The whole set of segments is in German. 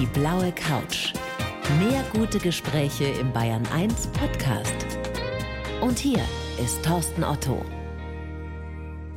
Die blaue Couch. Mehr gute Gespräche im Bayern 1 Podcast. Und hier ist Thorsten Otto.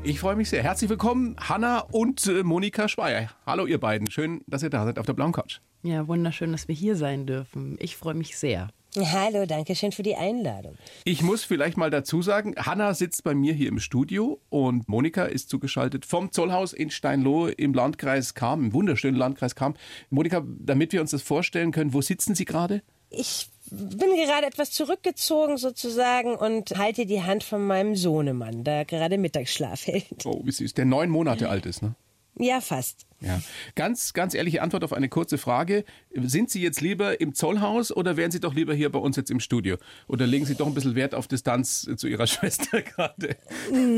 Ich freue mich sehr. Herzlich willkommen, Hanna und äh, Monika Schweier. Hallo, ihr beiden. Schön, dass ihr da seid auf der blauen Couch. Ja, wunderschön, dass wir hier sein dürfen. Ich freue mich sehr. Hallo, danke schön für die Einladung. Ich muss vielleicht mal dazu sagen, Hanna sitzt bei mir hier im Studio und Monika ist zugeschaltet vom Zollhaus in Steinlohe im Landkreis Kam, im wunderschönen Landkreis Kam. Monika, damit wir uns das vorstellen können, wo sitzen Sie gerade? Ich bin gerade etwas zurückgezogen sozusagen und halte die Hand von meinem Sohnemann, der gerade Mittagsschlaf hält. Oh, wie süß, der neun Monate alt ist, ne? Ja, fast. Ja, ganz, ganz ehrliche Antwort auf eine kurze Frage. Sind Sie jetzt lieber im Zollhaus oder wären Sie doch lieber hier bei uns jetzt im Studio? Oder legen Sie doch ein bisschen Wert auf Distanz zu Ihrer Schwester gerade?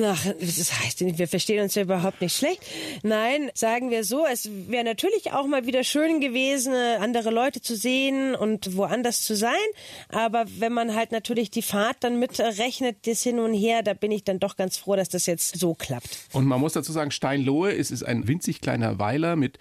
Ach, das heißt, wir verstehen uns ja überhaupt nicht schlecht. Nein, sagen wir so, es wäre natürlich auch mal wieder schön gewesen, andere Leute zu sehen und woanders zu sein. Aber wenn man halt natürlich die Fahrt dann mitrechnet, das hin und her, da bin ich dann doch ganz froh, dass das jetzt so klappt. Und man muss dazu sagen, Steinlohe ist, ist ein winzig kleiner Wald Weiler mit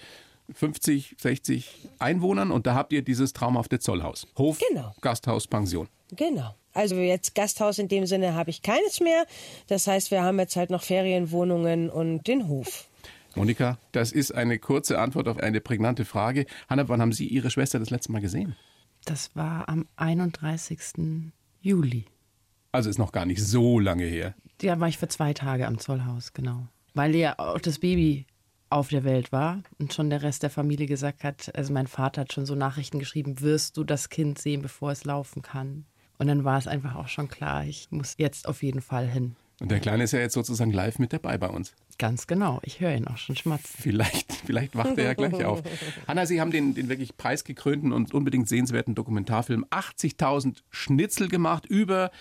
50, 60 Einwohnern und da habt ihr dieses traumhafte Zollhaus. Hof, genau. Gasthaus, Pension. Genau. Also jetzt Gasthaus in dem Sinne habe ich keines mehr. Das heißt, wir haben jetzt halt noch Ferienwohnungen und den Hof. Monika, das ist eine kurze Antwort auf eine prägnante Frage. Hanna, wann haben Sie Ihre Schwester das letzte Mal gesehen? Das war am 31. Juli. Also ist noch gar nicht so lange her. Ja, war ich für zwei Tage am Zollhaus, genau. Weil ja auch das Baby auf der Welt war und schon der Rest der Familie gesagt hat, also mein Vater hat schon so Nachrichten geschrieben, wirst du das Kind sehen, bevor es laufen kann? Und dann war es einfach auch schon klar, ich muss jetzt auf jeden Fall hin. Und der Kleine ist ja jetzt sozusagen live mit dabei bei uns. Ganz genau, ich höre ihn auch schon schmatzen. Vielleicht, vielleicht wacht er ja gleich auf. Hanna, Sie haben den, den wirklich preisgekrönten und unbedingt sehenswerten Dokumentarfilm 80.000 Schnitzel gemacht über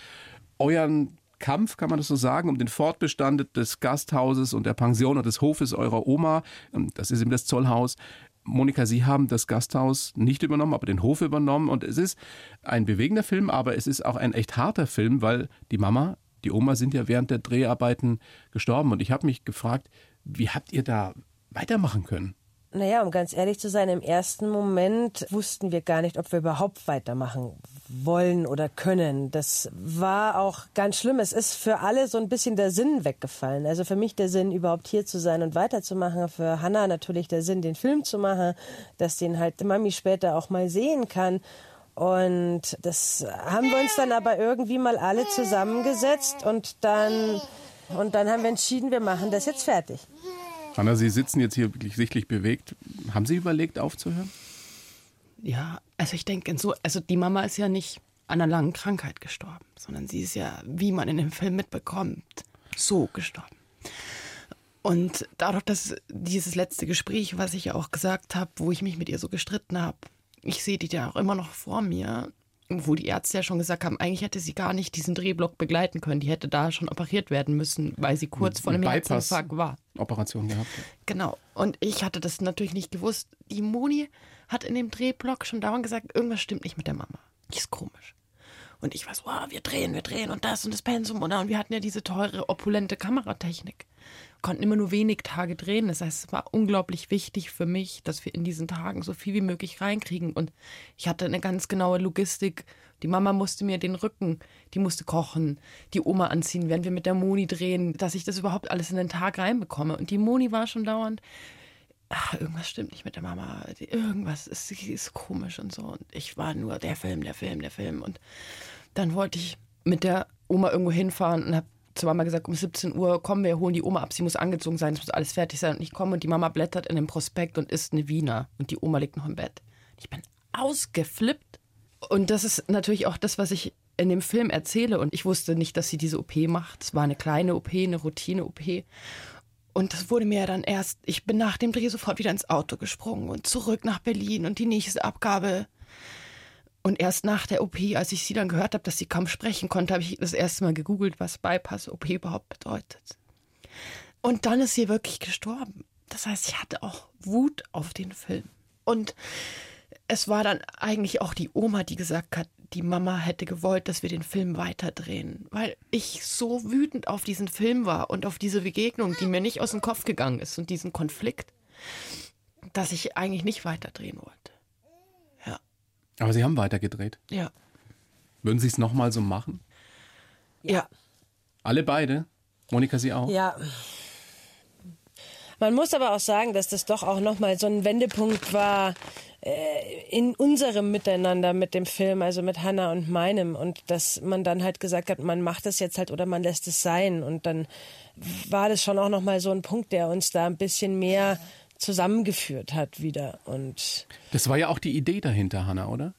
euren Kampf, kann man das so sagen, um den Fortbestand des Gasthauses und der Pension und des Hofes eurer Oma. Das ist eben das Zollhaus. Monika, Sie haben das Gasthaus nicht übernommen, aber den Hof übernommen. Und es ist ein bewegender Film, aber es ist auch ein echt harter Film, weil die Mama, die Oma sind ja während der Dreharbeiten gestorben. Und ich habe mich gefragt, wie habt ihr da weitermachen können? Naja, um ganz ehrlich zu sein, im ersten Moment wussten wir gar nicht, ob wir überhaupt weitermachen wollen oder können. Das war auch ganz schlimm. Es ist für alle so ein bisschen der Sinn weggefallen. Also für mich der Sinn, überhaupt hier zu sein und weiterzumachen. Für Hannah natürlich der Sinn, den Film zu machen, dass den halt Mami später auch mal sehen kann. Und das haben wir uns dann aber irgendwie mal alle zusammengesetzt und dann, und dann haben wir entschieden, wir machen das jetzt fertig. Anna, Sie sitzen jetzt hier wirklich sichtlich bewegt. Haben Sie überlegt, aufzuhören? Ja, also ich denke, so, also die Mama ist ja nicht an einer langen Krankheit gestorben, sondern sie ist ja, wie man in dem Film mitbekommt, so gestorben. Und dadurch, dass dieses letzte Gespräch, was ich ja auch gesagt habe, wo ich mich mit ihr so gestritten habe, ich sehe die ja auch immer noch vor mir, wo die Ärzte ja schon gesagt haben, eigentlich hätte sie gar nicht diesen Drehblock begleiten können. Die hätte da schon operiert werden müssen, weil sie kurz vor einem Herzinfarkt war. Operation gehabt. Genau. Und ich hatte das natürlich nicht gewusst. Die Moni hat in dem Drehblock schon dauernd gesagt, irgendwas stimmt nicht mit der Mama. Die ist komisch. Und ich war so, wow, wir drehen, wir drehen und das und das Pensum und, und wir hatten ja diese teure, opulente Kameratechnik konnten immer nur wenig Tage drehen. Das heißt, es war unglaublich wichtig für mich, dass wir in diesen Tagen so viel wie möglich reinkriegen. Und ich hatte eine ganz genaue Logistik. Die Mama musste mir den Rücken, die musste kochen, die Oma anziehen, während wir mit der Moni drehen, dass ich das überhaupt alles in den Tag reinbekomme. Und die Moni war schon dauernd, ach, irgendwas stimmt nicht mit der Mama, irgendwas ist, ist komisch und so. Und ich war nur der Film, der Film, der Film. Und dann wollte ich mit der Oma irgendwo hinfahren und habe zur Mama gesagt, um 17 Uhr kommen wir, holen die Oma ab, sie muss angezogen sein, es muss alles fertig sein und ich komme und die Mama blättert in dem Prospekt und isst eine Wiener und die Oma liegt noch im Bett. Ich bin ausgeflippt. Und das ist natürlich auch das, was ich in dem Film erzähle. Und ich wusste nicht, dass sie diese OP macht. Es war eine kleine OP, eine Routine-OP und das wurde mir dann erst, ich bin nach dem Dreh sofort wieder ins Auto gesprungen und zurück nach Berlin und die nächste Abgabe und erst nach der OP, als ich sie dann gehört habe, dass sie kaum sprechen konnte, habe ich das erste Mal gegoogelt, was Bypass-OP überhaupt bedeutet. Und dann ist sie wirklich gestorben. Das heißt, ich hatte auch Wut auf den Film. Und es war dann eigentlich auch die Oma, die gesagt hat, die Mama hätte gewollt, dass wir den Film weiterdrehen, weil ich so wütend auf diesen Film war und auf diese Begegnung, die mir nicht aus dem Kopf gegangen ist und diesen Konflikt, dass ich eigentlich nicht weiterdrehen wollte. Aber Sie haben weiter gedreht. Ja. Würden Sie es nochmal so machen? Ja. Alle beide? Monika, Sie auch? Ja. Man muss aber auch sagen, dass das doch auch nochmal so ein Wendepunkt war äh, in unserem Miteinander mit dem Film, also mit Hannah und meinem. Und dass man dann halt gesagt hat, man macht das jetzt halt oder man lässt es sein. Und dann war das schon auch nochmal so ein Punkt, der uns da ein bisschen mehr zusammengeführt hat wieder. Und Das war ja auch die Idee dahinter, Hannah, oder?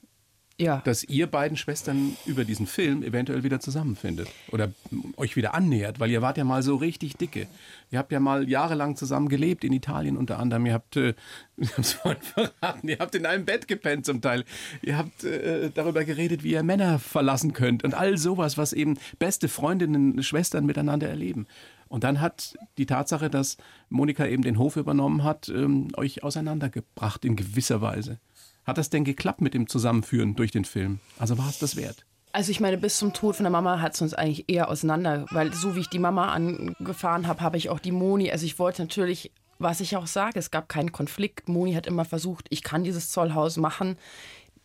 Ja. Dass ihr beiden Schwestern über diesen Film eventuell wieder zusammenfindet oder euch wieder annähert, weil ihr wart ja mal so richtig dicke. Ihr habt ja mal jahrelang zusammen gelebt, in Italien unter anderem. Ihr habt, äh, ich hab's vorhin verraten, ihr habt in einem Bett gepennt zum Teil. Ihr habt äh, darüber geredet, wie ihr Männer verlassen könnt und all sowas, was eben beste Freundinnen, Schwestern miteinander erleben. Und dann hat die Tatsache, dass Monika eben den Hof übernommen hat, ähm, euch auseinandergebracht in gewisser Weise. Hat das denn geklappt mit dem Zusammenführen durch den Film? Also war es das wert? Also ich meine, bis zum Tod von der Mama hat es uns eigentlich eher auseinander, weil so wie ich die Mama angefahren habe, habe ich auch die Moni. Also ich wollte natürlich, was ich auch sage, es gab keinen Konflikt. Moni hat immer versucht, ich kann dieses Zollhaus machen.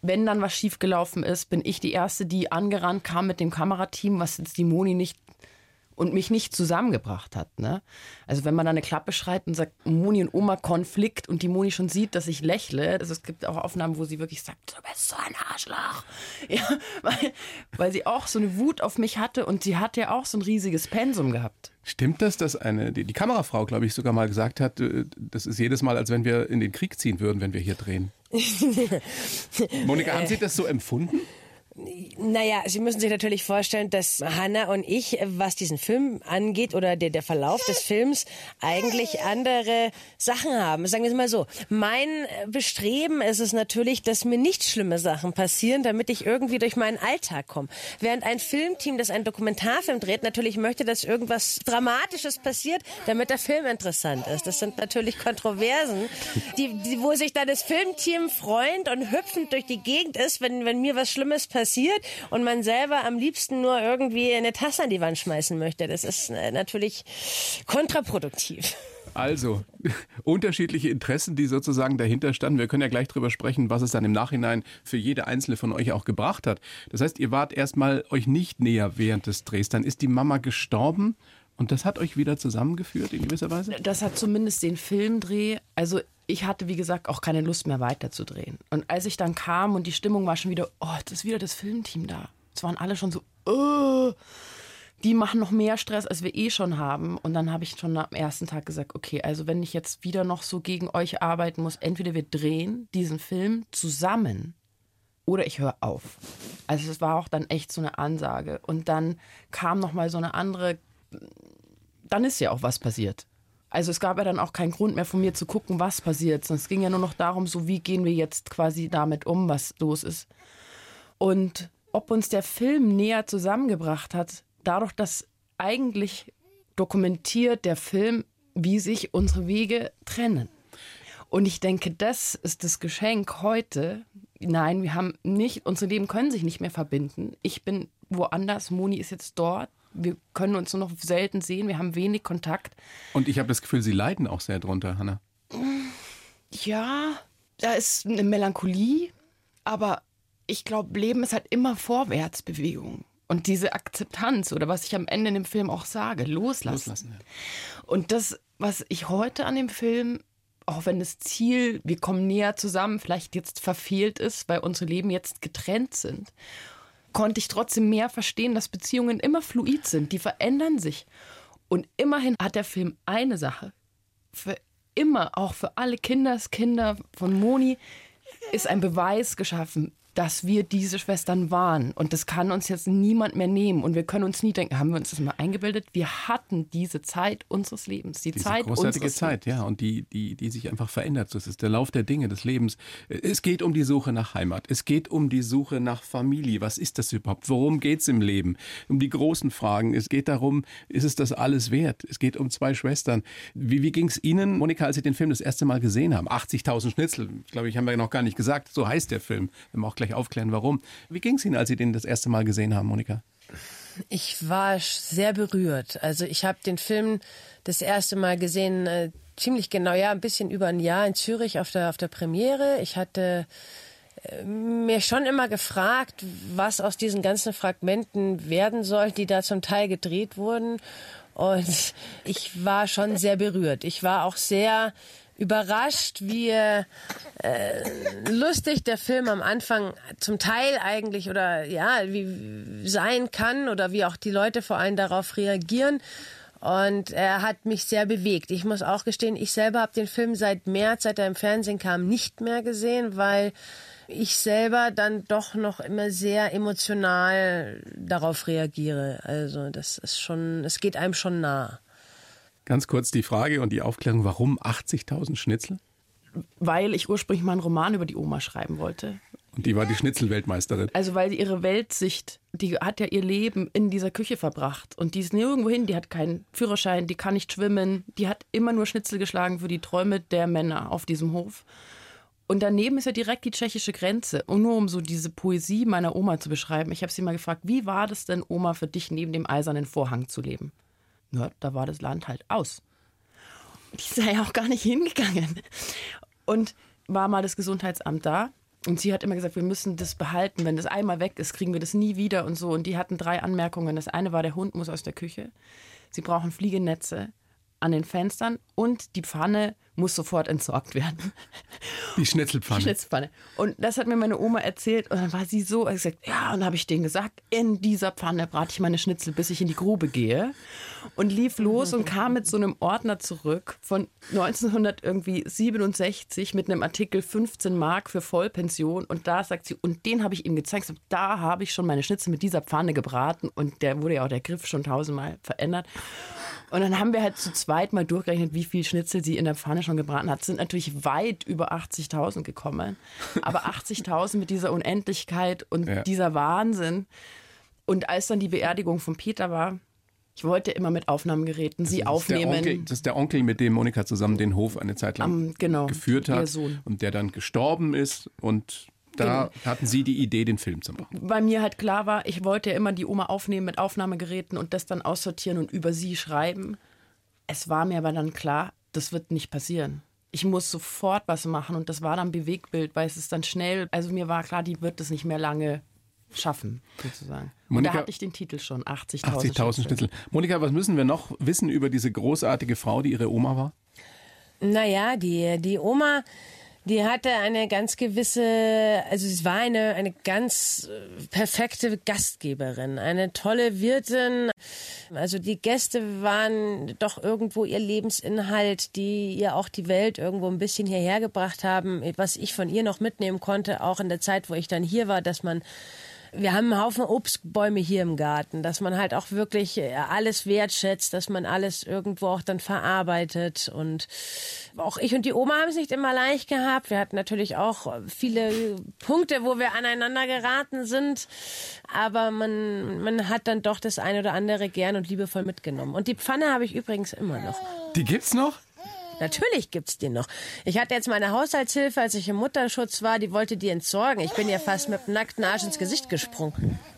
Wenn dann was schiefgelaufen ist, bin ich die Erste, die angerannt kam mit dem Kamerateam, was jetzt die Moni nicht und mich nicht zusammengebracht hat. Ne? Also wenn man da eine Klappe schreit und sagt, Moni und Oma Konflikt und die Moni schon sieht, dass ich lächle, also es gibt auch Aufnahmen, wo sie wirklich sagt, du bist so ein Arschloch. Ja, weil, weil sie auch so eine Wut auf mich hatte und sie hat ja auch so ein riesiges Pensum gehabt. Stimmt das, dass eine, die, die Kamerafrau, glaube ich, sogar mal gesagt hat, äh, das ist jedes Mal, als wenn wir in den Krieg ziehen würden, wenn wir hier drehen? Monika, haben Sie das so empfunden? Naja, Sie müssen sich natürlich vorstellen, dass Hannah und ich, was diesen Film angeht oder der, der Verlauf des Films, eigentlich andere Sachen haben. Sagen wir es mal so. Mein Bestreben ist es natürlich, dass mir nicht schlimme Sachen passieren, damit ich irgendwie durch meinen Alltag komme. Während ein Filmteam, das einen Dokumentarfilm dreht, natürlich möchte, dass irgendwas Dramatisches passiert, damit der Film interessant ist. Das sind natürlich Kontroversen, die, die, wo sich dann das Filmteam freund und hüpfend durch die Gegend ist, wenn, wenn mir was Schlimmes passiert und man selber am liebsten nur irgendwie eine Tasse an die Wand schmeißen möchte. Das ist äh, natürlich kontraproduktiv. Also, unterschiedliche Interessen, die sozusagen dahinter standen. Wir können ja gleich drüber sprechen, was es dann im Nachhinein für jede einzelne von euch auch gebracht hat. Das heißt, ihr wart erstmal euch nicht näher während des Drehs. Dann ist die Mama gestorben und das hat euch wieder zusammengeführt in gewisser Weise? Das hat zumindest den Filmdreh, also ich hatte, wie gesagt, auch keine Lust mehr weiterzudrehen. Und als ich dann kam und die Stimmung war schon wieder, oh, das ist wieder das Filmteam da. Es waren alle schon so, oh, die machen noch mehr Stress, als wir eh schon haben. Und dann habe ich schon am ersten Tag gesagt, okay, also wenn ich jetzt wieder noch so gegen euch arbeiten muss, entweder wir drehen diesen Film zusammen oder ich höre auf. Also es war auch dann echt so eine Ansage. Und dann kam noch mal so eine andere, dann ist ja auch was passiert. Also es gab ja dann auch keinen Grund mehr von mir zu gucken, was passiert. Sondern es ging ja nur noch darum, so wie gehen wir jetzt quasi damit um, was los ist. Und ob uns der Film näher zusammengebracht hat, dadurch, dass eigentlich dokumentiert der Film, wie sich unsere Wege trennen. Und ich denke, das ist das Geschenk heute. Nein, wir haben nicht, unsere Leben können sich nicht mehr verbinden. Ich bin woanders, Moni ist jetzt dort. Wir können uns nur noch selten sehen, wir haben wenig Kontakt. Und ich habe das Gefühl, Sie leiden auch sehr drunter, Hanna. Ja, da ist eine Melancholie, aber ich glaube, Leben ist halt immer Vorwärtsbewegung. Und diese Akzeptanz oder was ich am Ende in dem Film auch sage, loslassen. Loslassen, ja. Und das, was ich heute an dem Film, auch wenn das Ziel, wir kommen näher zusammen, vielleicht jetzt verfehlt ist, weil unsere Leben jetzt getrennt sind, konnte ich trotzdem mehr verstehen, dass Beziehungen immer fluid sind, die verändern sich. Und immerhin hat der Film eine Sache. Für immer, auch für alle Kinderskinder von Moni, ist ein Beweis geschaffen, dass wir diese Schwestern waren. Und das kann uns jetzt niemand mehr nehmen. Und wir können uns nie denken, haben wir uns das mal eingebildet? Wir hatten diese Zeit unseres Lebens. Die Diese Zeit großartige Zeit, ja, und die, die, die sich einfach verändert. Das ist der Lauf der Dinge, des Lebens. Es geht um die Suche nach Heimat. Es geht um die Suche nach Familie. Was ist das überhaupt? Worum geht's im Leben? Um die großen Fragen. Es geht darum, ist es das alles wert? Es geht um zwei Schwestern. Wie, wie ging's Ihnen, Monika, als Sie den Film das erste Mal gesehen haben? 80.000 Schnitzel, glaube ich, haben wir noch gar nicht gesagt. So heißt der Film. Wir wir auch gleich aufklären, warum. Wie ging's Ihnen, als Sie den das erste Mal gesehen haben, Monika? Ich war sehr berührt. Also ich habe den Film das erste Mal gesehen, äh, ziemlich genau, ja, ein bisschen über ein Jahr in Zürich auf der, auf der Premiere. Ich hatte mir schon immer gefragt, was aus diesen ganzen Fragmenten werden soll, die da zum Teil gedreht wurden. Und ich war schon sehr berührt. Ich war auch sehr überrascht, wie äh, lustig der Film am Anfang zum Teil eigentlich oder ja, wie sein kann oder wie auch die Leute vor allem darauf reagieren. Und er hat mich sehr bewegt. Ich muss auch gestehen, ich selber habe den Film seit März, seit er im Fernsehen kam, nicht mehr gesehen, weil ich selber dann doch noch immer sehr emotional darauf reagiere. Also das ist schon, es geht einem schon nah. Ganz kurz die Frage und die Aufklärung, warum 80.000 Schnitzel? Weil ich ursprünglich mal einen Roman über die Oma schreiben wollte. Und die war die Schnitzelweltmeisterin. Also weil sie ihre Weltsicht, die hat ja ihr Leben in dieser Küche verbracht. Und die ist nirgendwo hin, die hat keinen Führerschein, die kann nicht schwimmen, die hat immer nur Schnitzel geschlagen für die Träume der Männer auf diesem Hof. Und daneben ist ja direkt die tschechische Grenze. Und nur um so diese Poesie meiner Oma zu beschreiben, ich habe sie mal gefragt, wie war das denn, Oma, für dich neben dem eisernen Vorhang zu leben? Na, da war das Land halt aus. Die sei ja auch gar nicht hingegangen. Und war mal das Gesundheitsamt da. Und sie hat immer gesagt, wir müssen das behalten. Wenn das einmal weg ist, kriegen wir das nie wieder und so. Und die hatten drei Anmerkungen. Das eine war, der Hund muss aus der Küche. Sie brauchen Fliegenetze an den Fenstern und die Pfanne muss sofort entsorgt werden. Die Schnitzelpfanne. Die Schnitzelpfanne. Und das hat mir meine Oma erzählt und dann war sie so, ich gesagt, ja, und dann habe ich denen gesagt, in dieser Pfanne brate ich meine Schnitzel, bis ich in die Grube gehe. Und lief los und kam mit so einem Ordner zurück von 1967 mit einem Artikel 15 Mark für Vollpension. Und da sagt sie, und den habe ich ihm gezeigt, da habe ich schon meine Schnitzel mit dieser Pfanne gebraten und der wurde ja auch der Griff schon tausendmal verändert. Und dann haben wir halt zu zweit mal durchgerechnet, wie viel Schnitzel sie in der Pfanne schon gebraten hat. Sind natürlich weit über 80.000 gekommen. Aber 80.000 mit dieser Unendlichkeit und ja. dieser Wahnsinn. Und als dann die Beerdigung von Peter war, ich wollte immer mit Aufnahmegeräten sie das aufnehmen. Onkel, das ist der Onkel, mit dem Monika zusammen den Hof eine Zeit lang um, genau, geführt hat und der dann gestorben ist und da genau. hatten Sie die Idee, den Film zu machen. Bei mir halt klar war, ich wollte ja immer die Oma aufnehmen mit Aufnahmegeräten und das dann aussortieren und über sie schreiben. Es war mir aber dann klar, das wird nicht passieren. Ich muss sofort was machen und das war dann Bewegbild, weil es ist dann schnell, also mir war klar, die wird es nicht mehr lange schaffen, sozusagen. Monika, und da hatte ich den Titel schon, 80.000 80 Schnitzel. Schnitzel. Monika, was müssen wir noch wissen über diese großartige Frau, die ihre Oma war? Naja, die, die Oma die hatte eine ganz gewisse, also es war eine, eine ganz äh, perfekte Gastgeberin, eine tolle Wirtin. Also die Gäste waren doch irgendwo ihr Lebensinhalt, die ihr auch die Welt irgendwo ein bisschen hierher gebracht haben. Was ich von ihr noch mitnehmen konnte, auch in der Zeit, wo ich dann hier war, dass man wir haben einen Haufen Obstbäume hier im Garten, dass man halt auch wirklich äh, alles wertschätzt, dass man alles irgendwo auch dann verarbeitet. Und auch ich und die Oma haben es nicht immer leicht gehabt. Wir hatten natürlich auch viele Punkte, wo wir aneinander geraten sind. Aber man, man hat dann doch das eine oder andere gern und liebevoll mitgenommen. Und die Pfanne habe ich übrigens immer noch. Die gibt's noch? Natürlich gibt's die noch. Ich hatte jetzt meine Haushaltshilfe, als ich im Mutterschutz war, die wollte die entsorgen. Ich bin ja fast mit dem nackten Arsch ins Gesicht gesprungen.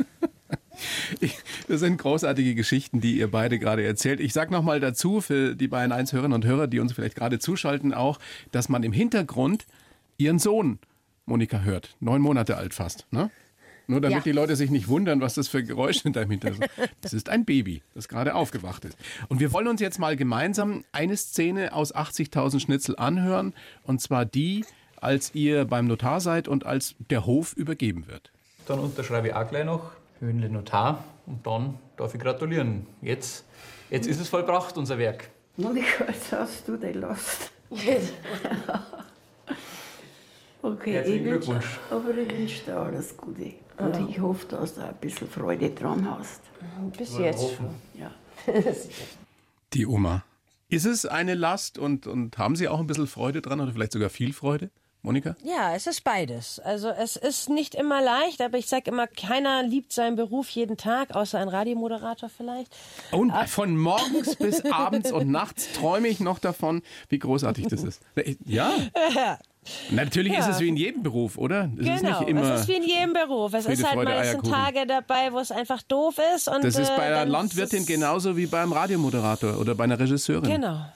Das sind großartige Geschichten, die ihr beide gerade erzählt. Ich sage nochmal dazu für die beiden 1 Hörerinnen und Hörer, die uns vielleicht gerade zuschalten, auch, dass man im Hintergrund ihren Sohn Monika hört. Neun Monate alt fast. Ne? Nur damit ja. die Leute sich nicht wundern, was das für Geräusche dahinter sind. Das ist ein Baby, das gerade aufgewacht ist. Und wir wollen uns jetzt mal gemeinsam eine Szene aus 80.000 Schnitzel anhören. Und zwar die, als ihr beim Notar seid und als der Hof übergeben wird. Dann unterschreibe ich auch gleich noch, Höhenle Notar. Und dann darf ich gratulieren. Jetzt, jetzt ist es vollbracht, unser Werk. Monika, jetzt hast du den Last. Okay, Herzlichen Glückwunsch. aber ich wünsche dir alles Gute. Und ja. ich hoffe, dass du ein bisschen Freude dran hast. Bis jetzt schon. Ja. Die Oma. Ist es eine Last und, und haben Sie auch ein bisschen Freude dran oder vielleicht sogar viel Freude? Monika? Ja, es ist beides. Also es ist nicht immer leicht, aber ich sage immer, keiner liebt seinen Beruf jeden Tag, außer ein Radiomoderator vielleicht. Und aber von morgens bis abends und nachts träume ich noch davon, wie großartig das ist. Ja. Natürlich ja. ist es wie in jedem Beruf, oder? Es genau, ist es ist wie in jedem Beruf. Es Friede, ist halt Freude, meistens Tage dabei, wo es einfach doof ist. Und, das ist bei äh, einer Landwirtin genauso wie beim Radiomoderator oder bei einer Regisseurin. Genau.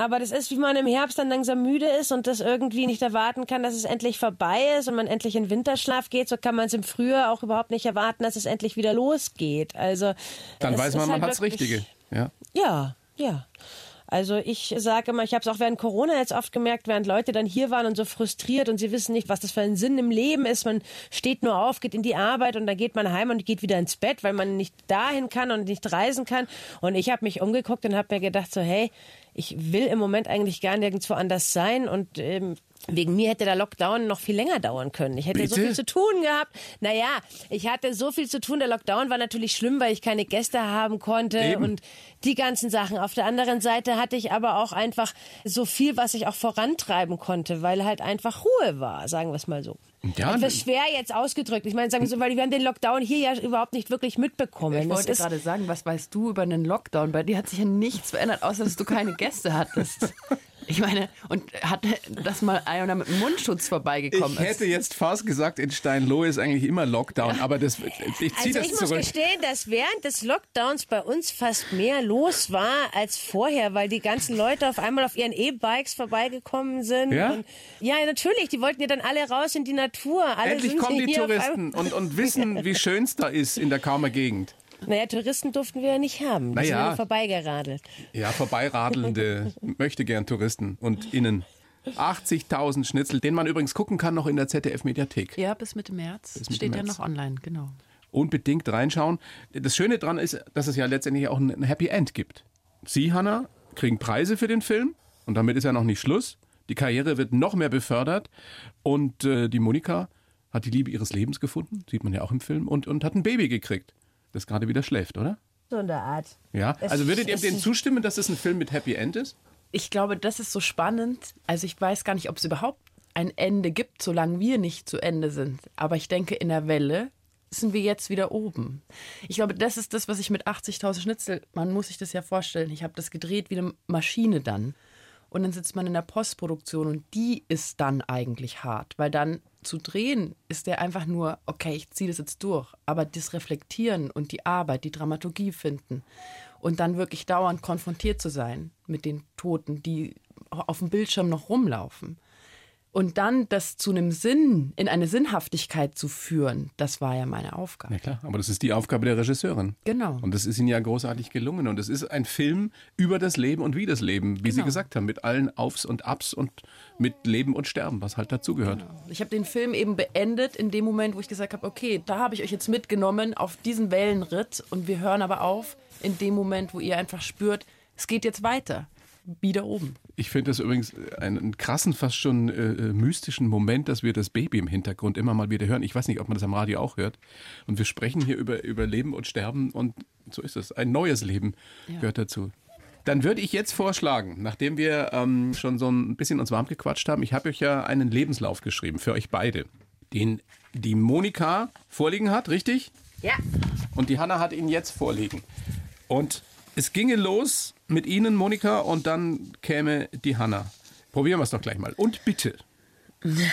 Aber das ist, wie man im Herbst dann langsam müde ist und das irgendwie nicht erwarten kann, dass es endlich vorbei ist und man endlich in Winterschlaf geht. So kann man es im Frühjahr auch überhaupt nicht erwarten, dass es endlich wieder losgeht. Also Dann weiß man, man halt hat's Richtige. Ja. Ja, ja. Also ich sage immer, ich habe es auch während Corona jetzt oft gemerkt, während Leute dann hier waren und so frustriert und sie wissen nicht, was das für ein Sinn im Leben ist. Man steht nur auf, geht in die Arbeit und dann geht man heim und geht wieder ins Bett, weil man nicht dahin kann und nicht reisen kann. Und ich habe mich umgeguckt und habe mir gedacht so, hey, ich will im Moment eigentlich gar nirgendwo anders sein und ähm, Wegen mir hätte der Lockdown noch viel länger dauern können. Ich hätte so Bitte? viel zu tun gehabt. Naja, ich hatte so viel zu tun. Der Lockdown war natürlich schlimm, weil ich keine Gäste haben konnte Eben. und die ganzen Sachen. Auf der anderen Seite hatte ich aber auch einfach so viel, was ich auch vorantreiben konnte, weil halt einfach Ruhe war, sagen wir es mal so. Ja, Etwas schwer jetzt ausgedrückt. Ich meine, sagen wir so, weil wir haben den Lockdown hier ja überhaupt nicht wirklich mitbekommen. Ich wollte ist- gerade sagen, was weißt du über einen Lockdown? Bei dir hat sich ja nichts verändert, außer dass du keine Gäste hattest. Ich meine, und hat das mal einer mit Mundschutz vorbeigekommen Ich hätte ist. jetzt fast gesagt, in Steinlohe ist eigentlich immer Lockdown, aber das, ich ziehe Also das ich muss zurück. gestehen, dass während des Lockdowns bei uns fast mehr los war als vorher, weil die ganzen Leute auf einmal auf ihren E-Bikes vorbeigekommen sind. Ja? Und, ja, natürlich, die wollten ja dann alle raus in die Natur. Alle Endlich sind kommen die Touristen und, und wissen, wie schön es da ist in der Kaumer Gegend. Naja, Touristen durften wir ja nicht haben. Die Na sind ja. ja nur vorbeigeradelt. Ja, vorbeiradelnde möchte gern Touristen und innen. 80.000 Schnitzel, den man übrigens gucken kann noch in der ZDF-Mediathek. Ja, bis Mitte März. Mitte Steht ja März. noch online, genau. Unbedingt reinschauen. Das Schöne daran ist, dass es ja letztendlich auch ein Happy End gibt. Sie, Hanna, kriegen Preise für den Film und damit ist ja noch nicht Schluss. Die Karriere wird noch mehr befördert und äh, die Monika hat die Liebe ihres Lebens gefunden, sieht man ja auch im Film, und, und hat ein Baby gekriegt, das gerade wieder schläft, oder? So in der Art. Ja, also würdet ihr dem zustimmen, dass es ein Film mit Happy End ist? Ich glaube, das ist so spannend. Also ich weiß gar nicht, ob es überhaupt ein Ende gibt, solange wir nicht zu Ende sind. Aber ich denke, in der Welle sind wir jetzt wieder oben. Ich glaube, das ist das, was ich mit 80.000 Schnitzel, man muss sich das ja vorstellen. Ich habe das gedreht wie eine Maschine dann. Und dann sitzt man in der Postproduktion und die ist dann eigentlich hart, weil dann zu drehen ist der einfach nur, okay, ich ziehe das jetzt durch. Aber das Reflektieren und die Arbeit, die Dramaturgie finden und dann wirklich dauernd konfrontiert zu sein mit den Toten, die auf dem Bildschirm noch rumlaufen. Und dann das zu einem Sinn, in eine Sinnhaftigkeit zu führen, das war ja meine Aufgabe. Ja klar, aber das ist die Aufgabe der Regisseurin. Genau. Und das ist ihnen ja großartig gelungen. Und es ist ein Film über das Leben und wie das Leben, wie Sie Genau. gesagt haben, mit allen Aufs und Abs und mit Leben und Sterben, was halt dazugehört. Ich habe den Film eben beendet in dem Moment, wo ich gesagt habe, okay, da habe ich euch jetzt mitgenommen auf diesen Wellenritt und wir hören aber auf in dem Moment, wo ihr einfach spürt, es geht jetzt weiter, wieder oben. Ich finde das übrigens einen krassen, fast schon äh, äh, mystischen Moment, dass wir das Baby im Hintergrund immer mal wieder hören. Ich weiß nicht, ob man das am Radio auch hört. Und wir sprechen hier über, über Leben und Sterben und so ist es. Ein neues Leben gehört dazu. Dann würde ich jetzt vorschlagen, nachdem wir ähm, schon so ein bisschen uns warm gequatscht haben, ich habe euch ja einen Lebenslauf geschrieben für euch beide, den die Monika vorliegen hat, richtig? Ja. Und die Hanna hat ihn jetzt vorliegen. Und es ginge los mit Ihnen, Monika, und dann käme die Hanna. Probieren wir es doch gleich mal. Und bitte.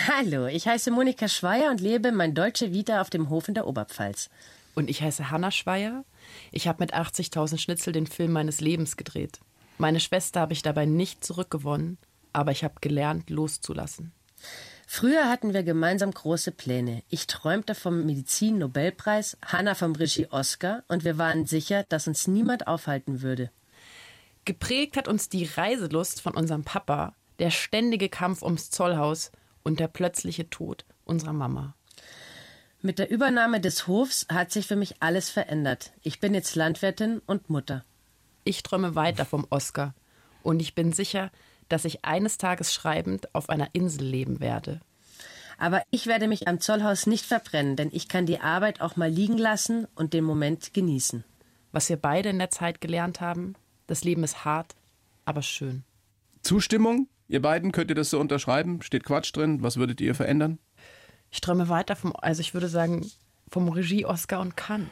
Hallo, ich heiße Monika Schweier und lebe mein Deutsche Vita auf dem Hof in der Oberpfalz. Und ich heiße Hanna Schweier. Ich habe mit 80.000 Schnitzel den Film meines Lebens gedreht. Meine Schwester habe ich dabei nicht zurückgewonnen, aber ich habe gelernt, loszulassen. Früher hatten wir gemeinsam große Pläne. Ich träumte vom Medizin-Nobelpreis, Hanna vom Regie-Oscar und wir waren sicher, dass uns niemand aufhalten würde. Geprägt hat uns die Reiselust von unserem Papa, der ständige Kampf ums Zollhaus und der plötzliche Tod unserer Mama. Mit der Übernahme des Hofs hat sich für mich alles verändert. Ich bin jetzt Landwirtin und Mutter. Ich träume weiter vom Oscar und ich bin sicher, dass ich eines Tages schreibend auf einer Insel leben werde. Aber ich werde mich am Zollhaus nicht verbrennen, denn ich kann die Arbeit auch mal liegen lassen und den Moment genießen. Was wir beide in der Zeit gelernt haben, das Leben ist hart, aber schön. Zustimmung? Ihr beiden könnt ihr das so unterschreiben? Steht Quatsch drin? Was würdet ihr verändern? Ich träume weiter vom, also ich würde sagen, vom Regie Oscar und Cannes.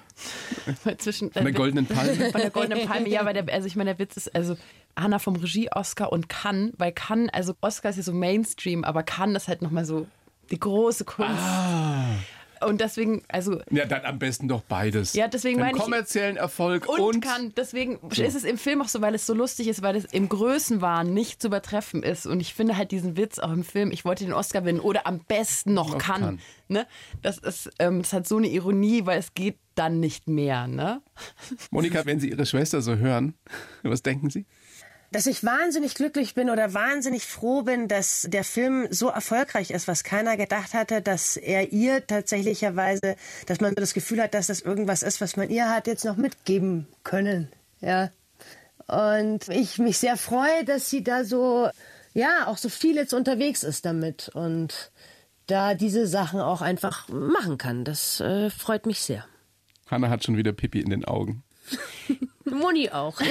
Weil Zwischen, Von der Goldenen Palme? Von der Goldenen Palme, ja, weil der, also ich meine, der Witz ist, also Hanna vom Regie Oscar und Cannes, weil Cannes, also Oscar ist ja so Mainstream, aber Cannes ist halt nochmal so die große Kunst. Und deswegen, also. Ja, dann am besten doch beides. Ja, deswegen meine ich- kommerziellen Erfolg Und, und, kann, deswegen ist es im Film auch so, weil es so lustig ist, weil es im Größenwahn nicht zu übertreffen ist. Und ich finde halt diesen Witz auch im Film, ich wollte den Oscar gewinnen oder am besten noch, Noch kann. kann. Ne? Das, ist, ähm, das hat so eine Ironie, weil es geht dann nicht mehr. Ne? Monika, wenn Sie Ihre Schwester so hören, was denken Sie? Dass ich wahnsinnig glücklich bin oder wahnsinnig froh bin, dass der Film so erfolgreich ist, was keiner gedacht hatte, dass er ihr tatsächlicherweise, dass man so das Gefühl hat, dass das irgendwas ist, was man ihr hat jetzt noch mitgeben können. Ja. Und ich mich sehr freue, dass sie da so, ja, auch so viel jetzt unterwegs ist damit und da diese Sachen auch einfach machen kann. Das äh, freut mich sehr. Hanna hat schon wieder Pipi in den Augen. Moni auch.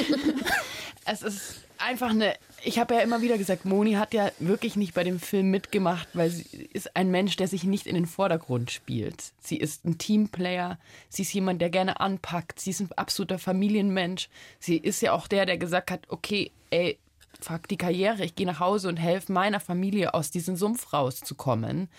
Es ist einfach eine. Ich habe ja immer wieder gesagt, Moni hat ja wirklich nicht bei dem Film mitgemacht, weil sie ist ein Mensch, der sich nicht in den Vordergrund spielt. Sie ist ein Teamplayer, sie ist jemand, der gerne anpackt, sie ist ein absoluter Familienmensch. Sie ist ja auch der, der gesagt hat, okay, ey, fuck die Karriere, ich gehe nach Hause und helfe meiner Familie aus diesem Sumpf rauszukommen.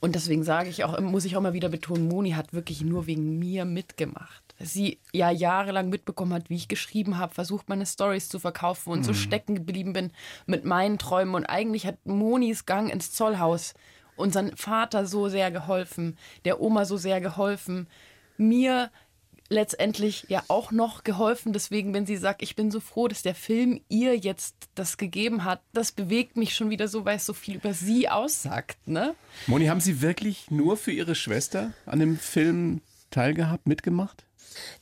Und deswegen sage ich auch, muss ich auch mal wieder betonen, Moni hat wirklich nur wegen mir mitgemacht. Sie ja jahrelang mitbekommen hat, wie ich geschrieben habe, versucht meine Stories zu verkaufen und so stecken geblieben bin mit meinen Träumen. Und eigentlich hat Monis Gang ins Zollhaus unseren Vater so sehr geholfen, der Oma so sehr geholfen, mir letztendlich ja auch noch geholfen. Deswegen, wenn sie sagt, ich bin so froh, dass der Film ihr jetzt das gegeben hat, das bewegt mich schon wieder so, weil es so viel über sie aussagt. Ne? Moni, haben Sie wirklich nur für Ihre Schwester an dem Film teilgehabt, mitgemacht?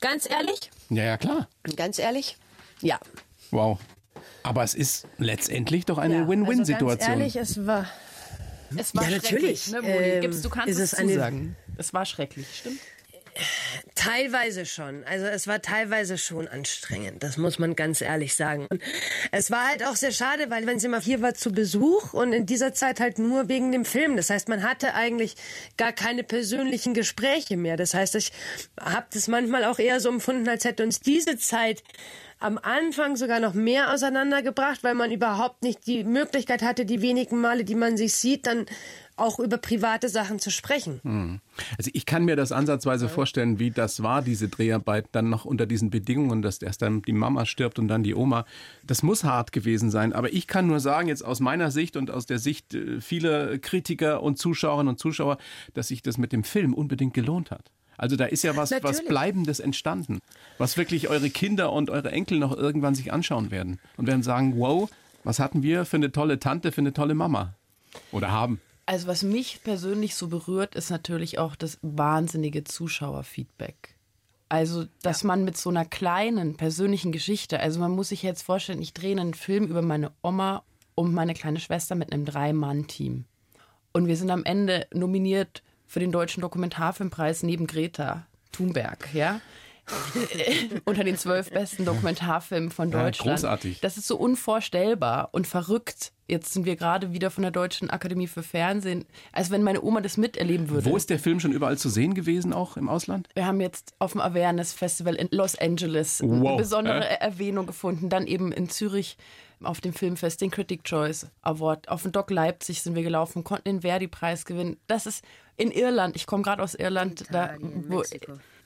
Ganz ehrlich? Ja, ja, klar. Ganz ehrlich? Ja. Wow. Aber es ist letztendlich doch eine Ja, Win-Win-Situation. Also ganz ehrlich, es war. Es war Ja, natürlich. schrecklich, ne, Moni? Ähm, Gibst, du kannst ist es, es eine- zusagen. Es war schrecklich, stimmt? Teilweise schon. Also es war teilweise schon anstrengend. Das muss man ganz ehrlich sagen. Und es war halt auch sehr schade, weil wenn sie mal hier war zu Besuch und in dieser Zeit halt nur wegen dem Film. Das heißt, man hatte eigentlich gar keine persönlichen Gespräche mehr. Das heißt, ich habe das manchmal auch eher so empfunden, als hätte uns diese Zeit am Anfang sogar noch mehr auseinandergebracht, weil man überhaupt nicht die Möglichkeit hatte, die wenigen Male, die man sich sieht, dann auch über private Sachen zu sprechen. Also ich kann mir das ansatzweise vorstellen, wie das war, diese Dreharbeit dann noch unter diesen Bedingungen, dass erst dann die Mama stirbt und dann die Oma. Das muss hart gewesen sein. Aber ich kann nur sagen, jetzt aus meiner Sicht und aus der Sicht äh, vieler Kritiker und Zuschauerinnen und Zuschauer, dass sich das mit dem Film unbedingt gelohnt hat. Also da ist ja was, was. Bleibendes entstanden, was wirklich eure Kinder und eure Enkel noch irgendwann sich anschauen werden und werden sagen, wow, was hatten wir für eine tolle Tante, für eine tolle Mama? Oder haben. Also was mich persönlich so berührt, ist natürlich auch das wahnsinnige Zuschauerfeedback. Also, dass man mit so einer kleinen persönlichen Geschichte, also man muss sich jetzt vorstellen, ich drehe einen Film über meine Oma und meine kleine Schwester mit einem Drei-Mann-Team. Und wir sind am Ende nominiert für den Deutschen Dokumentarfilmpreis neben Greta Thunberg, ja? Unter den zwölf besten Dokumentarfilmen von Ja, Deutschland. großartig. Das ist so unvorstellbar und verrückt. Jetzt sind wir gerade wieder von der Deutschen Akademie für Fernsehen, als wenn meine Oma das miterleben würde. Wo ist der Film schon überall zu sehen gewesen, auch im Ausland? Wir haben jetzt auf dem Awareness Festival in Los Angeles eine Wow, besondere äh? Erwähnung gefunden. Dann eben in Zürich auf dem Filmfest den Critic Choice Award. Auf dem Doc Leipzig sind wir gelaufen, konnten den Verdi-Preis gewinnen. Das ist in Irland. Ich komme gerade aus Irland. da, wo,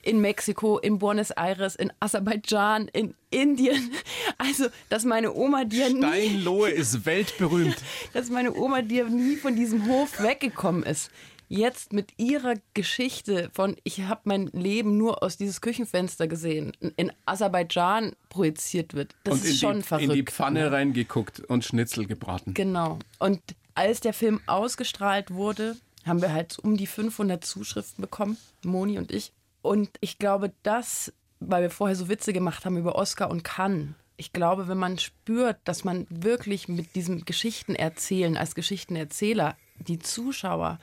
in Mexiko, in Buenos Aires, in Aserbaidschan, in Indien. Also, dass meine Oma dir nie Steinlohe ist weltberühmt. dass meine Oma dir nie von diesem Hof weggekommen ist. Jetzt mit ihrer Geschichte von, ich habe mein Leben nur aus dieses Küchenfenster gesehen, in Aserbaidschan projiziert wird. Das und ist schon die, verrückt. in die Pfanne reingeguckt und Schnitzel gebraten. Genau. Und als der Film ausgestrahlt wurde, haben wir halt um die 500 Zuschriften bekommen, Moni und ich. Und ich glaube, das, weil wir vorher so Witze gemacht haben über Oscar und Cannes, ich glaube, wenn man spürt, dass man wirklich mit diesem Geschichtenerzählen als Geschichtenerzähler die Zuschauer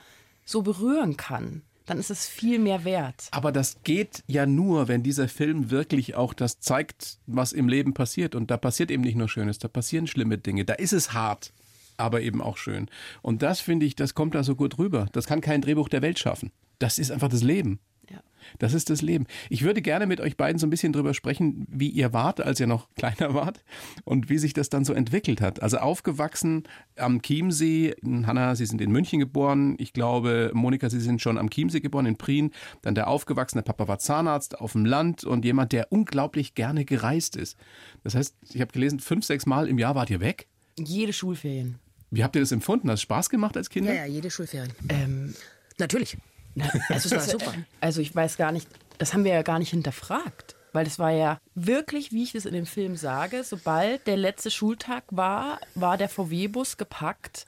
so berühren kann, dann ist es viel mehr wert. Aber das geht ja nur, wenn dieser Film wirklich auch das zeigt, was im Leben passiert. Und da passiert eben nicht nur Schönes, da passieren schlimme Dinge. Da ist es hart, aber eben auch schön. Und das finde ich, das kommt da so gut rüber. Das kann kein Drehbuch der Welt schaffen. Das ist einfach das Leben. Das ist das Leben. Ich würde gerne mit euch beiden so ein bisschen drüber sprechen, wie ihr wart, als ihr noch kleiner wart und wie sich das dann so entwickelt hat. Also aufgewachsen am Chiemsee. Hanna, Sie sind in München geboren. Ich glaube, Monika, Sie sind schon am Chiemsee geboren, in Prien. Dann der aufgewachsene Papa war Zahnarzt auf dem Land und jemand, der unglaublich gerne gereist ist. Das heißt, ich habe gelesen, fünf, sechs Mal im Jahr wart ihr weg. Jede Schulferien. Wie habt ihr das empfunden? Hat es Spaß gemacht als Kinder? Ja, ja, jede Schulferien. Ähm, Natürlich. Na, Das war super. Also ich weiß gar nicht, das haben wir ja gar nicht hinterfragt. Weil das war ja wirklich, wie ich das in dem Film sage, sobald der letzte Schultag war, war der VW-Bus gepackt.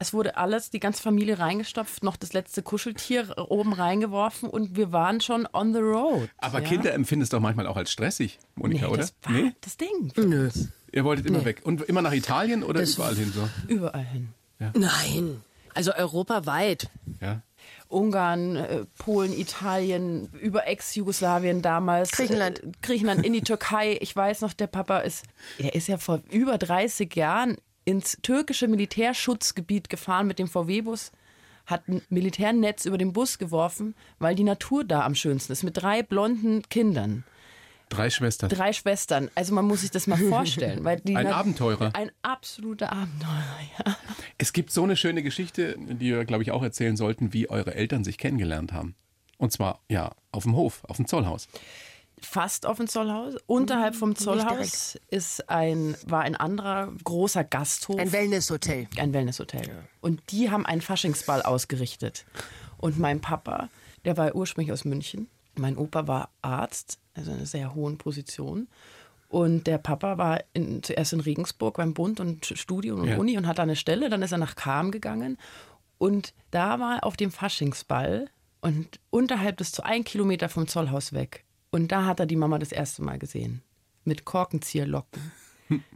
Es wurde alles, die ganze Familie reingestopft, noch das letzte Kuscheltier oben reingeworfen und wir waren schon on the road. Aber ja? Kinder empfinden es doch manchmal auch als stressig, Monika, nee, oder? Das war das Ding. Nö. Ihr wolltet immer weg. Und immer nach Italien oder Das- überall hin so? Überall hin. Nein. Also europaweit. Ja. Ungarn, äh, Polen, Italien, über Ex-Jugoslawien damals. Griechenland. Äh, Griechenland, in die Türkei. Ich weiß noch, der Papa ist, er ist ja vor über 30 Jahren ins türkische Militärschutzgebiet gefahren mit dem VW-Bus, hat ein Militärnetz über den Bus geworfen, weil die Natur da am schönsten ist, mit drei blonden Kindern. Drei Schwestern. Drei Schwestern. Also man muss sich das mal vorstellen. Weil die Ein Abenteurer. Ein absoluter Abenteurer, ja. Es gibt so eine schöne Geschichte, die wir, glaube ich, auch erzählen sollten, wie eure Eltern sich kennengelernt haben. Und zwar, ja, auf dem Hof, auf dem Zollhaus. fast auf dem Zollhaus. Unterhalb vom Zollhaus ist ein, war ein anderer großer Gasthof. Ein Wellnesshotel. ein Wellnesshotel. Und die haben einen Faschingsball ausgerichtet. Und mein Papa, der war ursprünglich aus München. Mein Opa war Arzt, also in einer sehr hohen Position. Und der Papa war in, zuerst in Regensburg beim Bund und Studium und Ja. Uni und hat da eine Stelle. Dann ist er nach Kam gegangen. Und da war er auf dem Faschingsball und unterhalb des zu ein Kilometer vom Zollhaus weg. Und da hat er die Mama das erste Mal gesehen. Mit Korkenzieherlocken.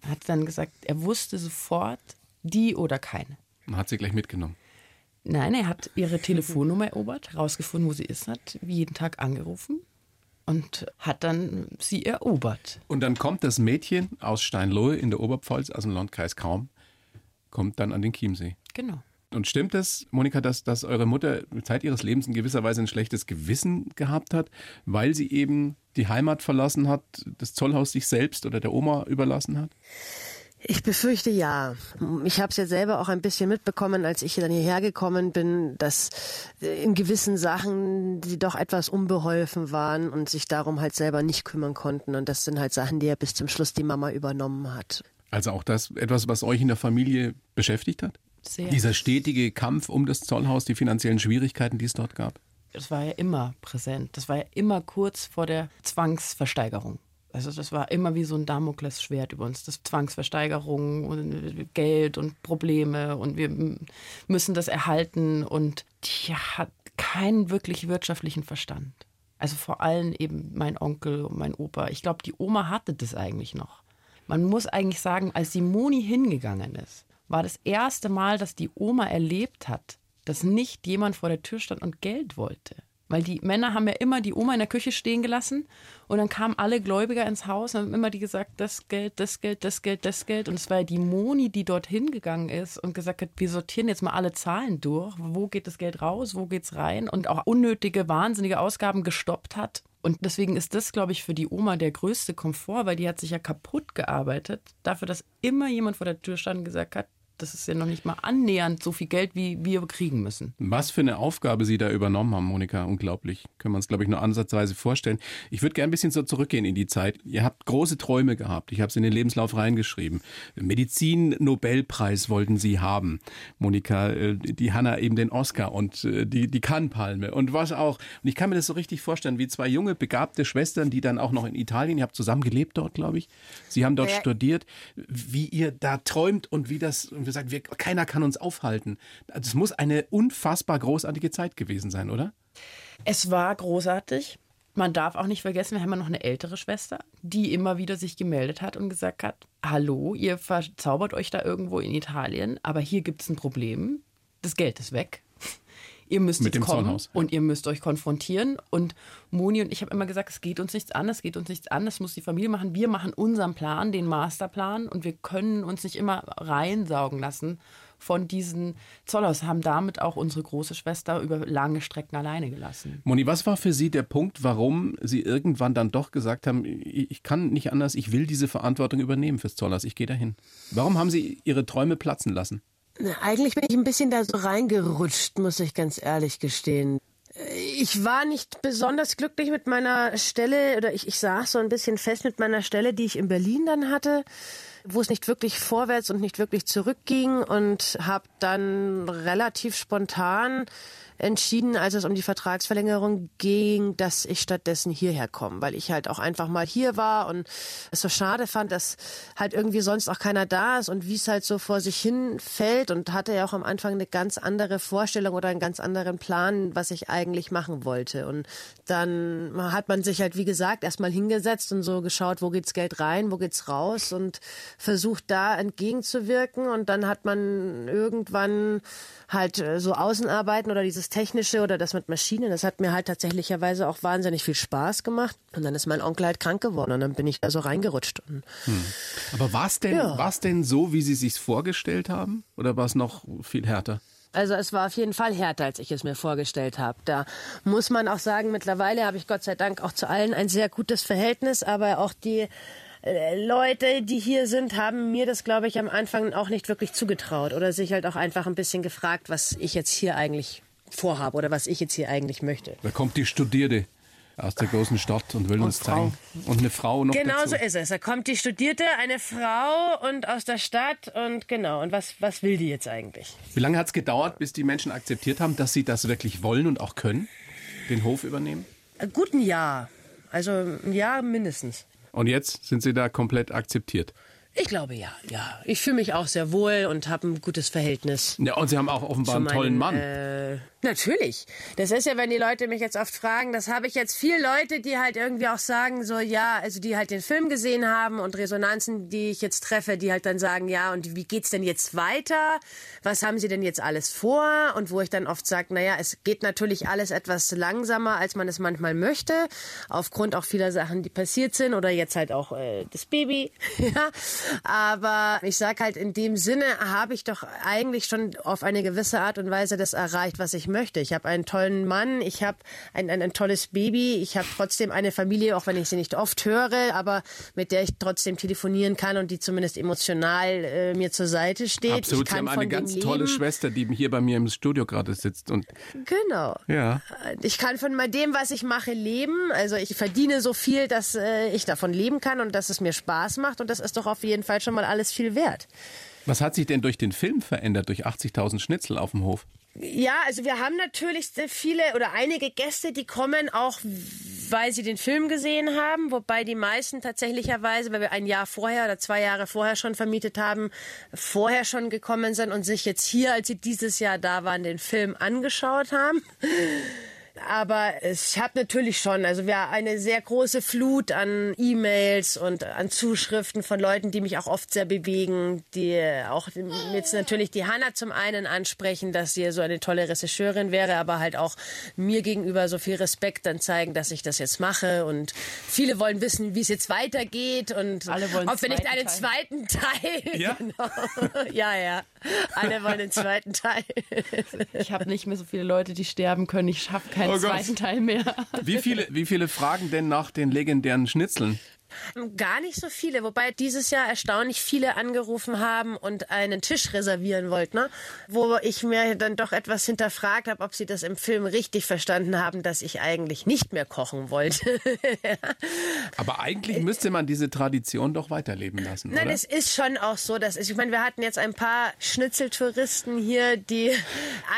Er hat dann gesagt, er wusste sofort, die oder keine. Und hat sie gleich mitgenommen. Nein, er hat ihre Telefonnummer erobert, herausgefunden, wo sie ist, hat jeden Tag angerufen und hat dann sie erobert. Und dann kommt das Mädchen aus Steinlohe in der Oberpfalz, aus dem Landkreis Kaum, kommt dann an den Chiemsee. Genau. Und stimmt es, Monika, dass, dass eure Mutter Zeit ihres Lebens in gewisser Weise ein schlechtes Gewissen gehabt hat, weil sie eben die Heimat verlassen hat, das Zollhaus sich selbst oder der Oma überlassen hat? Ich befürchte ja. Ich habe es ja selber auch ein bisschen mitbekommen, als ich dann hierher gekommen bin, dass in gewissen Sachen die doch etwas unbeholfen waren und sich darum halt selber nicht kümmern konnten. Und das sind halt Sachen, die ja bis zum Schluss die Mama übernommen hat. Also auch das etwas, was euch in der Familie beschäftigt hat? Sehr. Dieser stetige Kampf um das Zollhaus, die finanziellen Schwierigkeiten, die es dort gab? Das war ja immer präsent. Das war ja immer kurz vor der Zwangsversteigerung. Also das war immer wie so ein Damoklesschwert über uns. Das Zwangsversteigerung und Geld und Probleme und wir müssen das erhalten und die hat keinen wirklich wirtschaftlichen Verstand. Also vor allem eben mein Onkel und mein Opa. Ich glaube, die Oma hatte das eigentlich noch. Man muss eigentlich sagen, als die Moni hingegangen ist, war das erste Mal, dass die Oma erlebt hat, dass nicht jemand vor der Tür stand und Geld wollte. Weil die Männer haben ja immer die Oma in der Küche stehen gelassen und dann kamen alle Gläubiger ins Haus und haben immer die gesagt, das Geld, das Geld, das Geld, das Geld. Und es war ja die Moni, die dort hingegangen ist und gesagt hat, wir sortieren jetzt mal alle Zahlen durch. Wo geht das Geld raus, wo geht's rein? Und auch unnötige, wahnsinnige Ausgaben gestoppt hat. Und deswegen ist das, glaube ich, für die Oma der größte Komfort, weil die hat sich ja kaputt gearbeitet, dafür, dass immer jemand vor der Tür stand und gesagt hat, das ist ja noch nicht mal annähernd so viel Geld, wie wir kriegen müssen. Was für eine Aufgabe Sie da übernommen haben, Monika. Unglaublich. Können wir uns, glaube ich, nur ansatzweise vorstellen. Ich würde gerne ein bisschen so zurückgehen in die Zeit. Ihr habt große Träume gehabt. Ich habe es in den Lebenslauf reingeschrieben. Medizin-Nobelpreis wollten Sie haben. Monika, äh, die Hanna eben den Oscar und äh, die, die Kannpalme und was auch. Und ich kann mir das so richtig vorstellen, wie zwei junge, begabte Schwestern, die dann auch noch in Italien, ihr habt zusammen gelebt dort, glaube ich. Sie haben dort Ja. studiert, wie ihr da träumt und wie das, wir sagen, wir, keiner kann uns aufhalten. Das muss eine unfassbar großartige Zeit gewesen sein, oder? Es war großartig. Man darf auch nicht vergessen, wir haben ja noch eine ältere Schwester, die immer wieder sich gemeldet hat und gesagt hat, hallo, ihr verzaubert euch da irgendwo in Italien, aber hier gibt es ein Problem. Das Geld ist weg. Ihr müsst Mit jetzt dem kommen Zollhaus. und ihr müsst euch konfrontieren. Und Moni und ich haben immer gesagt, es geht uns nichts an, es geht uns nichts an, das muss die Familie machen. Wir machen unseren Plan, den Masterplan und wir können uns nicht immer reinsaugen lassen von diesen Zollhaus, haben damit auch unsere große Schwester über lange Strecken alleine gelassen. Moni, was war für Sie der Punkt, warum Sie irgendwann dann doch gesagt haben, ich ich kann nicht anders, ich will diese Verantwortung übernehmen fürs Zollhaus, ich gehe dahin? Warum haben Sie Ihre Träume platzen lassen? Eigentlich bin ich ein bisschen da so reingerutscht, muss ich ganz ehrlich gestehen. Ich war nicht besonders glücklich mit meiner Stelle oder ich, ich saß so ein bisschen fest mit meiner Stelle, die ich in Berlin dann hatte, wo es nicht wirklich vorwärts und nicht wirklich zurückging und habe dann relativ spontan entschieden, als es um die Vertragsverlängerung ging, dass ich stattdessen hierher komme, weil ich halt auch einfach mal hier war und es so schade fand, dass halt irgendwie sonst auch keiner da ist und wie es halt so vor sich hin fällt und hatte ja auch am Anfang eine ganz andere Vorstellung oder einen ganz anderen Plan, was ich eigentlich machen wollte. Und dann hat man sich halt, wie gesagt, erstmal hingesetzt und so geschaut, wo geht's Geld rein, wo geht's raus und versucht da entgegenzuwirken und dann hat man irgendwann halt äh, so Außenarbeiten oder dieses Technische oder das mit Maschinen, das hat mir halt tatsächlicherweise auch wahnsinnig viel Spaß gemacht. Und dann ist mein Onkel halt krank geworden und dann bin ich da so reingerutscht. Und Aber war es denn, Ja. war's denn so, wie Sie sich vorgestellt haben? Oder war es noch viel härter? Also es war auf jeden Fall härter, als ich es mir vorgestellt habe. Da muss man auch sagen, mittlerweile habe ich Gott sei Dank auch zu allen ein sehr gutes Verhältnis, aber auch die äh, Leute, die hier sind, haben mir das, glaube ich, am Anfang auch nicht wirklich zugetraut oder sich halt auch einfach ein bisschen gefragt, was ich jetzt hier eigentlich vorhabe oder was ich jetzt hier eigentlich möchte. Da kommt die Studierte aus der großen Stadt und will uns zeigen. Und eine Frau noch Genau dazu. so ist es. Da kommt die Studierte, eine Frau und aus der Stadt und genau. Und was, was will die jetzt eigentlich? Wie lange hat es gedauert, bis die Menschen akzeptiert haben, dass sie das wirklich wollen und auch können? Den Hof übernehmen? Ein guten Jahr. Also ein Jahr mindestens. Und jetzt sind sie da komplett akzeptiert. Ich glaube ja, ja. Ich fühle mich auch sehr wohl und habe ein gutes Verhältnis. Ja, und sie haben auch offenbar einen tollen meinen, Mann. Äh, natürlich. Das ist ja, wenn die Leute mich jetzt oft fragen, das habe ich jetzt viele Leute, die halt irgendwie auch sagen, so ja, also die halt den Film gesehen haben und Resonanzen, die ich jetzt treffe, die halt dann sagen, ja, und wie geht's denn jetzt weiter? Was haben sie denn jetzt alles vor? Und wo ich dann oft sage, naja, es geht natürlich alles etwas langsamer, als man es manchmal möchte, aufgrund auch vieler Sachen, die passiert sind oder jetzt halt auch äh, das Baby. ja. Aber ich sag halt, in dem Sinne habe ich doch eigentlich schon auf eine gewisse Art und Weise das erreicht, was ich möchte. Ich habe einen tollen Mann, ich habe ein, ein, ein tolles Baby, ich habe trotzdem eine Familie, auch wenn ich sie nicht oft höre, aber mit der ich trotzdem telefonieren kann und die zumindest emotional äh, mir zur Seite steht. Absolut, ich sie haben eine ganz tolle leben. Schwester, die hier bei mir im Studio gerade sitzt. Und Genau. ja, Ich kann von dem, was ich mache, leben. Also ich verdiene so viel, dass äh, ich davon leben kann und dass es mir Spaß macht. Und das ist doch auf jeden Fall schon mal alles viel wert. Was hat sich denn durch den Film verändert, durch 80.000 Schnitzel auf dem Hof? Ja, also wir haben natürlich viele oder einige Gäste, die kommen auch, weil sie den Film gesehen haben, wobei die meisten tatsächlicherweise, weil wir ein Jahr vorher oder zwei Jahre vorher schon vermietet haben, vorher schon gekommen sind und sich jetzt hier, als sie dieses Jahr da waren, den Film angeschaut haben. Aber ich habe natürlich schon, also wir haben eine sehr große Flut an E-Mails und an Zuschriften von Leuten, die mich auch oft sehr bewegen, die auch jetzt natürlich die Hanna zum einen ansprechen, dass sie so eine tolle Regisseurin wäre, aber halt auch mir gegenüber so viel Respekt dann zeigen, dass ich das jetzt mache und viele wollen wissen, wie es jetzt weitergeht und Alle wollen ob wir nicht einen Teil. zweiten Teil. Ja? Genau. ja, ja. Alle wollen den zweiten Teil. Ich habe nicht mehr so viele Leute, die sterben können. Ich schaffe keinen Oh Gott. zweiten Teil mehr. Wie viele, wie viele fragen denn nach den legendären Schnitzeln? Gar nicht so viele, wobei dieses Jahr erstaunlich viele angerufen haben und einen Tisch reservieren wollten, ne? wo ich mir dann doch etwas hinterfragt habe, ob sie das im Film richtig verstanden haben, dass ich eigentlich nicht mehr kochen wollte. Aber eigentlich müsste man diese Tradition doch weiterleben lassen, Nein, oder? es ist schon auch so, dass ich meine, wir hatten jetzt ein paar Schnitzeltouristen hier, die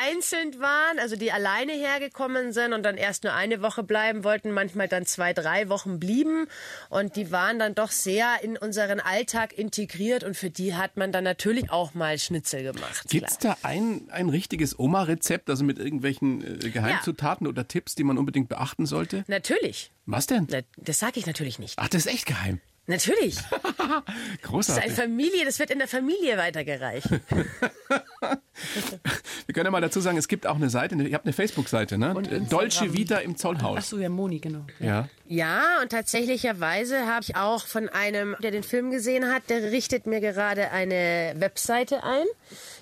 einzeln waren, also die alleine hergekommen sind und dann erst nur eine Woche bleiben wollten, manchmal dann zwei, drei Wochen blieben und die waren dann doch sehr in unseren Alltag integriert und für die hat man dann natürlich auch mal Schnitzel gemacht. Gibt es da ein, ein richtiges Oma-Rezept, also mit irgendwelchen äh, Geheimzutaten oder Tipps, die man unbedingt beachten sollte? Natürlich. Was denn? Na, Das sage ich natürlich nicht. Ach, das ist echt geheim. Natürlich. Das ist eine Großartig. Familie, das wird in der Familie weitergereicht. Wir können ja mal dazu sagen, es gibt auch eine Seite, ihr habt eine Facebook-Seite, ne? Und. Dolce Vita im Ach Zollhaus. so, ja, Moni, genau. Ja. Ja, und tatsächlicherweise habe ich auch von einem, der den Film gesehen hat, der richtet mir gerade eine Webseite ein.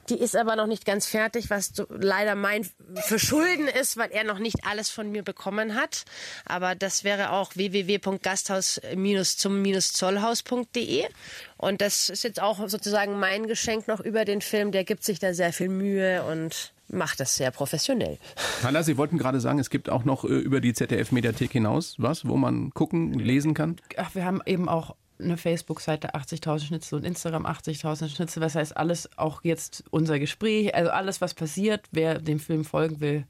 Die ist aber noch nicht ganz fertig, was so leider mein Verschulden ist, weil er noch nicht alles von mir bekommen hat. Aber das wäre auch www.gasthaus-zum-zollhaus.de. Und das ist jetzt auch sozusagen mein Geschenk noch über den Film. Der gibt sich da sehr viel Mühe und macht das sehr professionell. Hanna, Sie wollten gerade sagen, es gibt auch noch äh, über die ZDF-Mediathek hinaus was, wo man gucken, lesen kann. Ach, wir haben eben auch eine Facebook-Seite 80.000 Schnitzel und Instagram 80.000 Schnitzel. Das heißt, alles auch jetzt unser Gespräch, also alles, was passiert, wer dem Film folgen will,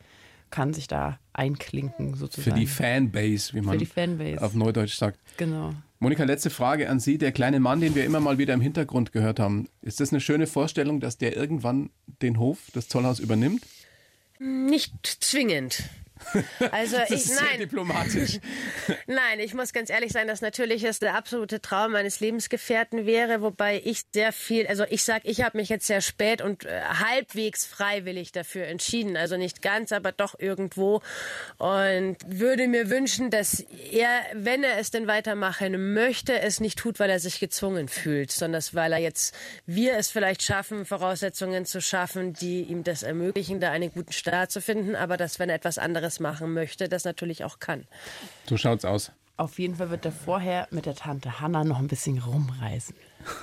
kann sich da einklinken sozusagen. Für die Fanbase, wie man die Fanbase. auf Neudeutsch sagt. Genau. Monika, letzte Frage an Sie. Der kleine Mann, den wir immer mal wieder im Hintergrund gehört haben, ist das eine schöne Vorstellung, dass der irgendwann den Hof, das Zollhaus übernimmt? Nicht zwingend. Also Das ich, ist sehr nein, diplomatisch. Nein, ich muss ganz ehrlich sein, dass natürlich es der absolute Traum meines Lebensgefährten wäre, wobei ich sehr viel, also ich sag, ich habe mich jetzt sehr spät und äh, halbwegs freiwillig dafür entschieden, also nicht ganz, aber doch irgendwo. Und würde mir wünschen, dass er, wenn er es denn weitermachen möchte, es nicht tut, weil er sich gezwungen fühlt, sondern weil er jetzt, wir es vielleicht schaffen, Voraussetzungen zu schaffen, die ihm das ermöglichen, da einen guten Start zu finden, aber dass, wenn er etwas anderes machen möchte, das natürlich auch kann. So schaut's aus. Auf jeden Fall wird er vorher mit der Tante Hanna noch ein bisschen rumreisen.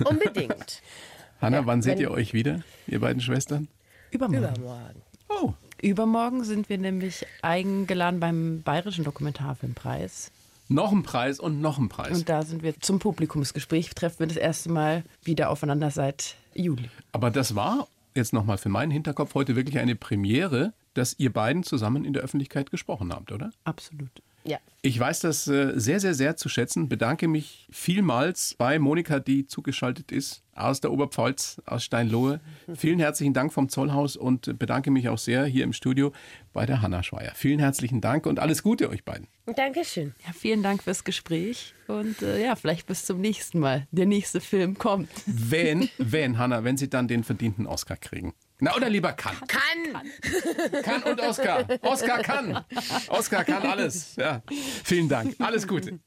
Unbedingt. Hanna, wann seht ihr euch wieder, ihr beiden Schwestern? Übermorgen. Übermorgen. Oh, Übermorgen sind wir nämlich eingeladen beim Bayerischen Dokumentarfilmpreis. noch ein Preis und noch ein Preis. Und da sind wir zum Publikumsgespräch, treffen wir das erste Mal wieder aufeinander seit Juli. Aber das war jetzt nochmal für meinen Hinterkopf heute wirklich eine Premiere, dass ihr beiden zusammen in der Öffentlichkeit gesprochen habt, oder? Absolut. Ja. Ich weiß das äh, sehr, sehr, sehr zu schätzen. Bedanke mich vielmals bei Monika, die zugeschaltet ist aus der Oberpfalz, aus Steinlohe. Vielen herzlichen Dank vom Zollhaus und äh, bedanke mich auch sehr hier im Studio bei der Hanna Schweier. Vielen herzlichen Dank und alles Gute euch beiden. Dankeschön. Ja, vielen Dank fürs Gespräch und äh, ja, vielleicht bis zum nächsten Mal. Der nächste Film kommt. Wenn, wenn, Hanna, wenn Sie dann den verdienten Oscar kriegen. Na, oder lieber kann. Kann. Kann und Oscar. Oscar kann. Oscar kann alles. Ja. Vielen Dank. Alles Gute.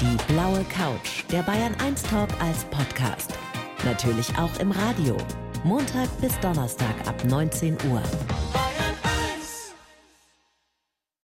Die blaue Couch, der Bayern 1 Talk als Podcast. Natürlich auch im Radio. Montag bis Donnerstag ab 19 Uhr.